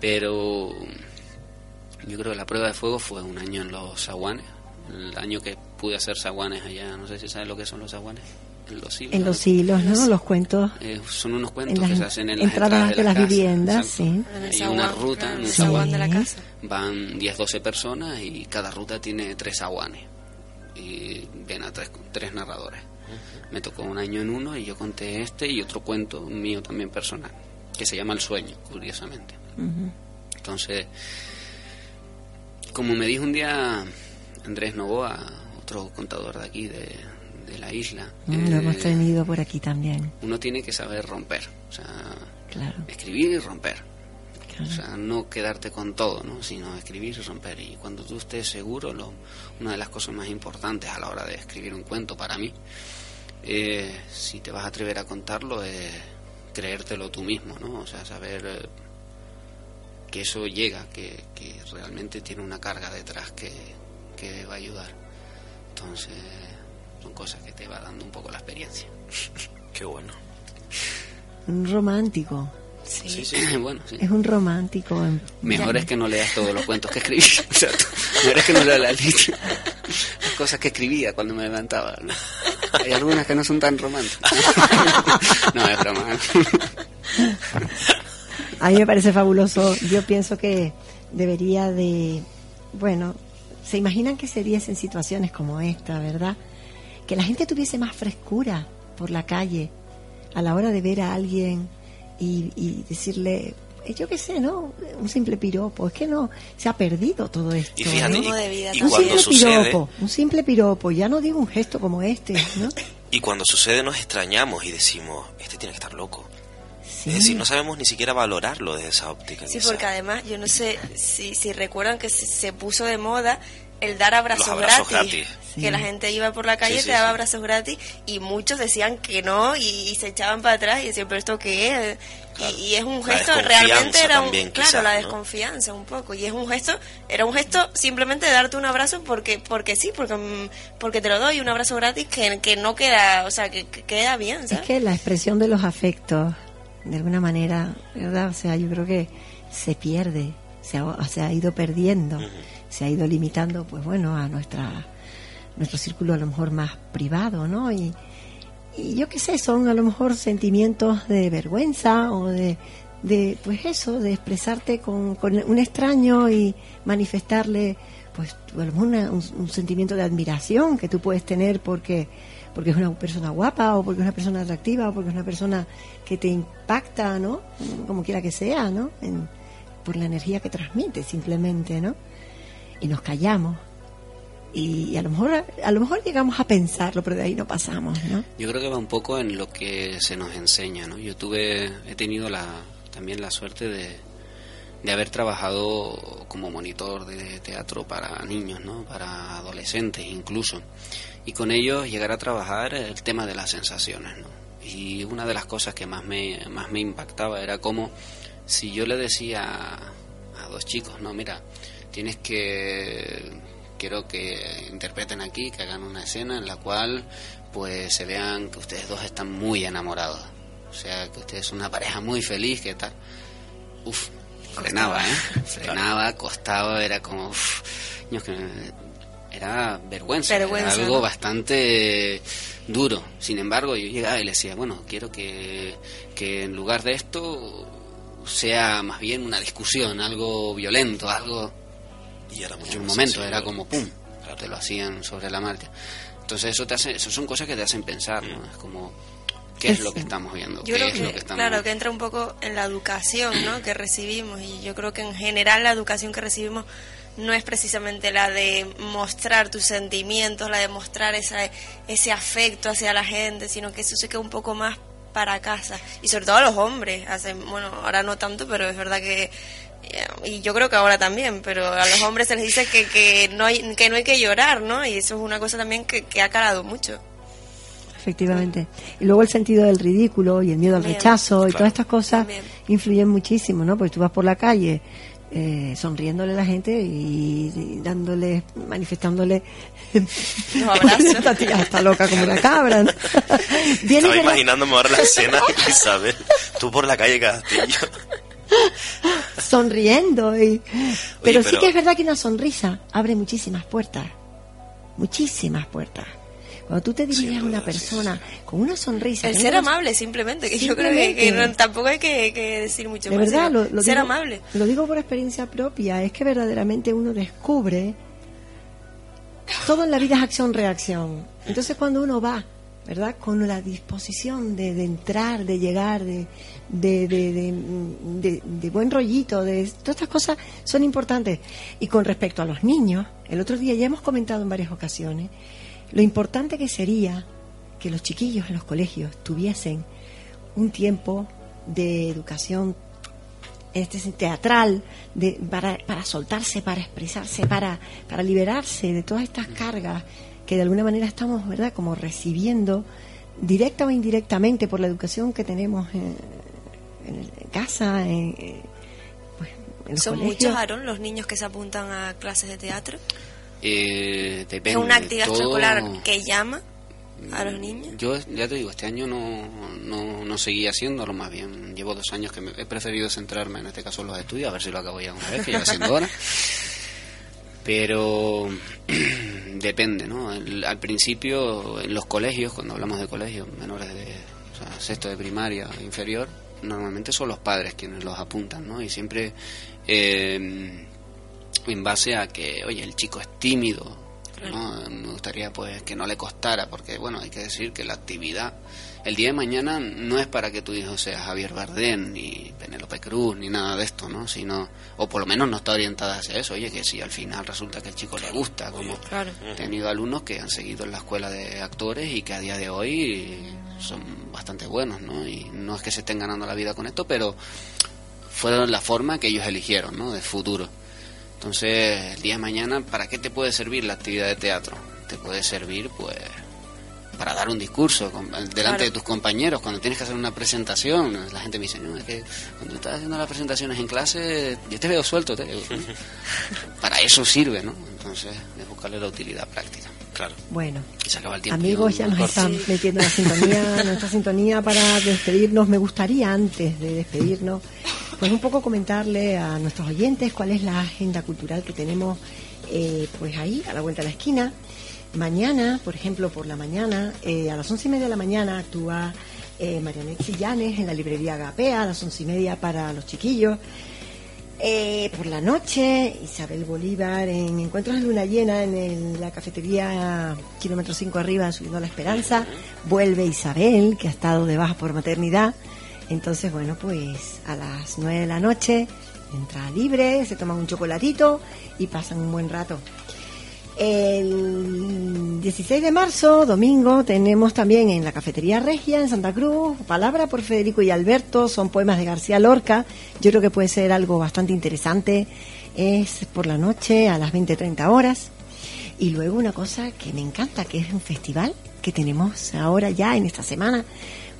Pero yo creo que la prueba de fuego fue un año en los saguanes, el año que pude hacer saguanes allá, no sé si sabes lo que son los saguanes. En los hilos. En los hilos, ¿no? Los cuentos. Eh, son unos cuentos En las que se hacen en las entradas entradas de las casas, viviendas, sí. Hay una ruta en el un zaguán zaguán. de la casa. Van 10, 12 personas y cada ruta tiene tres aguanes. Y ven a tres, tres narradores. Me tocó un año en uno y yo conté este y otro cuento mío también personal, que se llama El sueño, curiosamente. Entonces, como me dijo un día Andrés Novoa, otro contador de aquí, de, de la isla, Mm, Lo eh, hemos tenido por aquí también. uno tiene que saber romper. O sea, Claro. escribir y romper. O sea, no quedarte con todo, ¿no? sino escribir y romper. Y cuando tú estés seguro, lo, una de las cosas más importantes a la hora de escribir un cuento para mí, eh, si te vas a atrever a contarlo, es creértelo tú mismo, ¿no? O sea, saber eh, que eso llega, que, que realmente tiene una carga detrás que, que va a ayudar. Entonces, son cosas que te va dando un poco la experiencia. Qué bueno. Un romántico. Sí, sí, bueno, sí. Es un romántico. en- Mejor es que no leas todos los cuentos que escribí. O sea, tú- mejor es que no leas la lista. Las cosas que escribía cuando me levantaba. ¿no? Hay algunas que no son tan románticas. No, es broma. A mí me parece fabuloso. Yo pienso que debería de, bueno, se imaginan que serías en situaciones como esta, ¿verdad? Que la gente tuviese más frescura por la calle a la hora de ver a alguien y, y decirle, eh, yo qué sé, ¿no? Un simple piropo. Es que no, se ha perdido todo esto. Y fíjate, ¿no? y- y un cuando simple sucede- piropo, un simple piropo. Ya no digo un gesto como este, ¿no? Y cuando sucede nos extrañamos y decimos, este tiene que estar loco. Sí. Es decir, no sabemos ni siquiera valorarlo desde esa óptica. Sí, porque además, yo no sé si, si recuerdan que se, se puso de moda el dar abrazos, Los abrazos gratis. gratis. Que la gente iba por la calle, Sí, te daba abrazos gratis y muchos decían que no y, y se echaban para atrás y decían, pero ¿esto qué es? Y, y es un gesto, realmente era un, también, claro, quizás, la ¿no? desconfianza un poco. Y es un gesto, era un gesto simplemente de darte un abrazo porque porque sí, porque mm, porque te lo doy, un abrazo gratis que, que no queda, o sea, que, que queda bien, Es que la expresión de los afectos, de alguna manera, ¿verdad? O sea, yo creo que se pierde, se ha, se ha ido perdiendo, se ha ido limitando, pues bueno, a nuestra nuestro círculo a lo mejor más privado, ¿no? Y, yo qué sé, son a lo mejor sentimientos de vergüenza o de, de pues eso, de expresarte con, con un extraño y manifestarle, pues una- un, un sentimiento de admiración que tú puedes tener porque porque es una persona guapa o porque es una persona atractiva o porque es una persona que te impacta, ¿no? Como quiera que sea, ¿no? En- por la energía que transmite simplemente, ¿no? Y nos callamos. Y, a lo mejor a lo mejor llegamos a pensarlo, pero de ahí no pasamos, ¿no? Yo creo que va un poco en lo que se nos enseña, ¿no? Yo tuve, he tenido la, también la suerte de, de haber trabajado como monitor de teatro para niños, ¿no? Para adolescentes incluso. Y con ellos llegar a trabajar el tema de las sensaciones, ¿no? Y una de las cosas que más me, más me impactaba era como si yo le decía a dos chicos, no, mira, tienes que quiero que interpreten aquí, que hagan una escena en la cual pues se vean que ustedes dos están muy enamorados. O sea, que ustedes son una pareja muy feliz, que tal. Uf, frenaba, ¿eh? Frenaba, costaba, era como... uf, era vergüenza, era Vergüenza, algo ¿no? bastante duro. Sin embargo, yo llegaba y le decía, bueno, quiero que, que en lugar de esto sea más bien una discusión, algo violento, algo... Y era mucho en un momento, sencillo. era como pum, te lo hacían sobre la marcha. Entonces eso te hace, eso son cosas que te hacen pensar, ¿no? Es como, ¿qué es lo que estamos viendo? Yo ¿Qué creo es que, lo que estamos claro, que entra un poco en la educación ¿no? que recibimos y yo creo que en general la educación que recibimos no es precisamente la de mostrar tus sentimientos, la de mostrar esa, ese afecto hacia la gente, sino que eso se queda un poco más para casa y sobre todo a los hombres. Hacen, bueno, ahora no tanto, pero es verdad que y yo creo que ahora también, pero a los hombres se les dice que, que no hay que no hay que llorar, ¿no? Y eso es una cosa también que, que ha calado mucho. Efectivamente. Y luego el sentido del ridículo y el miedo al rechazo y Claro. todas estas cosas También. influyen muchísimo, ¿no? Porque tú vas por la calle eh, sonriéndole a la gente y, y dándole, manifestándole. Los abrazos. Esta tía está loca como una cabra. ¿no? Estaba imaginándome ahora la escena, Isabel, tú por la calle Castillo. sonriendo. Y... Pero, sí pero- que es verdad que una sonrisa abre muchísimas puertas. Muchísimas puertas. Cuando tú te diriges a una persona con una sonrisa. El ser amable, simplemente, que yo creo que, que Simplemente. no- tampoco hay que, que decir mucho De más. verdad, sino lo, lo ser digo, amable. Lo digo por experiencia propia, es que verdaderamente uno descubre todo en la vida es acción-reacción. Entonces cuando uno va, ¿verdad? Con la disposición de, de entrar, de llegar, de, de, de, de- buen rollito, de todas estas cosas son importantes. Y con respecto a los niños, el otro día ya hemos comentado en varias ocasiones lo importante que sería que los chiquillos en los colegios tuviesen un tiempo de educación este es teatral de, para, para soltarse, para expresarse, para, para liberarse de todas estas cargas que de alguna manera estamos, ¿verdad?, como recibiendo directa o indirectamente por la educación que tenemos en, en casa, en, pues, los Son colegios. muchos, Aaron, los niños que se apuntan a clases de teatro. Eh, depende. Es una actividad todo- extraescolar que llama a los niños. Yo ya te digo, este año no, no, no seguí haciéndolo, más bien llevo dos años que me, he preferido centrarme en este caso en los estudios, a ver si lo acabo ya una vez, que ya va siendo hora. Pero depende, ¿no? El- al principio, en los colegios, cuando hablamos de colegios menores de o sea, sexto de primaria o inferior, normalmente son los padres quienes los apuntan, ¿no? Y siempre eh, en base a que, oye, el chico es tímido, ¿no? Me gustaría pues que no le costara, porque bueno, hay que decir que la actividad, el día de mañana no es para que tu hijo sea Javier Bardem, ni Penélope Cruz, ni nada de esto, ¿no? Sino, o por lo menos no está orientada hacia eso, oye, que si al final resulta que el chico le gusta, como Claro. he tenido alumnos que han seguido en la escuela de actores y que a día de hoy son bastante buenos, ¿no? Y no es que se estén ganando la vida con esto, pero fueron la forma que ellos eligieron, ¿no? De futuro. Entonces, el día de mañana, ¿para qué te puede servir la actividad de teatro? Te puede servir, pues, para dar un discurso con- delante Claro. de tus compañeros, cuando tienes que hacer una presentación. La gente me dice, no, es que cuando estás haciendo las presentaciones en clase, yo te veo suelto. te digo, para eso sirve, ¿no? Entonces, es buscarle la utilidad práctica. Claro. Bueno, Y se acaba el tiempo. Amigos, ya nos corto. están metiendo en la sintonía, nuestra sintonía para despedirnos. Me gustaría, antes de despedirnos, pues un poco comentarle a nuestros oyentes cuál es la agenda cultural que tenemos eh, pues ahí, a la vuelta de la esquina. Mañana, por ejemplo, por la mañana, eh, a las once y media de la mañana actúa eh, Marianet Sillanes en la librería Agapea, a las once y media para los chiquillos. Eh, por la noche, Isabel Bolívar en Encuentros de Luna Llena en el- la cafetería kilómetro 5 arriba, subiendo la Esperanza. Vuelve Isabel, que ha estado de baja por maternidad. Entonces, bueno, pues a las 9 de la noche, entra libre, se toman un chocolatito y pasan un buen rato. El 16 de marzo, domingo, tenemos también en la Cafetería Regia, en Santa Cruz, Palabra por Federico y Alberto, son poemas de García Lorca. Yo creo que puede ser algo bastante interesante. Es por la noche a las 20-30 horas. Y luego una cosa que me encanta, que es un festival que tenemos ahora ya en esta semana,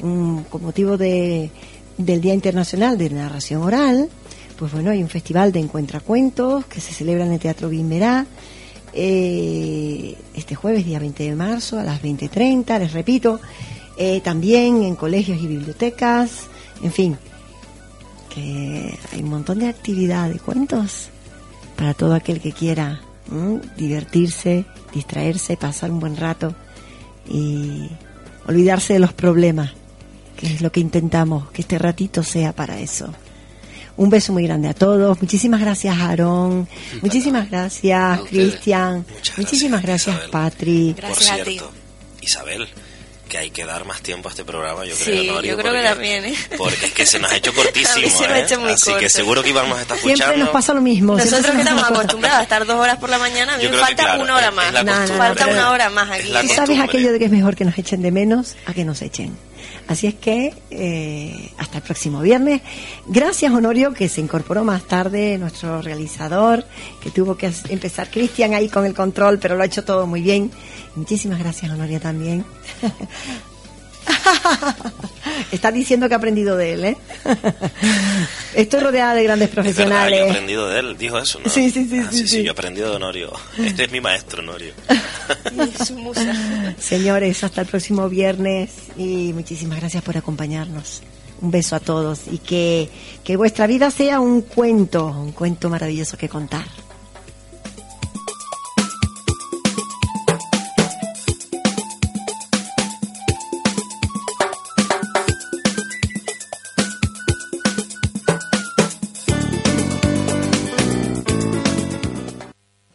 un- con motivo de, del Día Internacional de Narración Oral. Pues bueno, hay un festival de encuentracuentos que se celebra en el Teatro Guimerá eh, este jueves, día 20 de marzo, a las 20.30, les repito, eh, también en colegios y bibliotecas, en fin, que hay un montón de actividad de cuentos para todo aquel que quiera divertirse, distraerse, pasar un buen rato y olvidarse de los problemas, que es lo que intentamos, que este ratito sea para eso. Un beso muy grande a todos. Muchísimas gracias, Aarón. Muchísimas gracias, Cristian. Muchísimas gracias, Patri. Por cierto, Isabel, que hay que dar más tiempo a este programa, yo Sí, creo, Norio, yo creo que también, ¿eh? Porque es que se nos ha hecho cortísimo, A mí se me ha ¿eh? hecho muy Así que corto. seguro que íbamos a estar Siempre escuchando. nos pasa lo mismo. siempre Nosotros que nos estamos acostumbrados a estar dos horas por la mañana, a mí Yo me creo que, falta claro, una hora más. No, no, falta una hora más aquí. Tú sabes aquello de que es mejor que nos echen de menos a que nos echen. Así es que eh, hasta el próximo viernes. Gracias, Honorio, que se incorporó más tarde, nuestro realizador, que tuvo que empezar Cristian ahí con el control, pero lo ha hecho todo muy bien. Muchísimas gracias, Honorio, también. Está diciendo que ha aprendido de él, ¿eh? Estoy rodeada de grandes Es verdad, yo he profesionales. aprendido de él, dijo eso, ¿no? Sí, sí, sí, Ah, sí, sí, sí. yo he aprendido de Honorio. Este es mi maestro, Honorio. Su musa. Señores, hasta el próximo viernes y muchísimas gracias por acompañarnos. Un beso a todos y que, que vuestra vida sea un cuento, un cuento maravilloso que contar.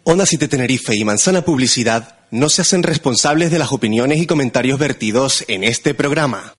Onda City Tenerife y Manzana Publicidad no se hacen responsables de las opiniones y comentarios vertidos en este programa.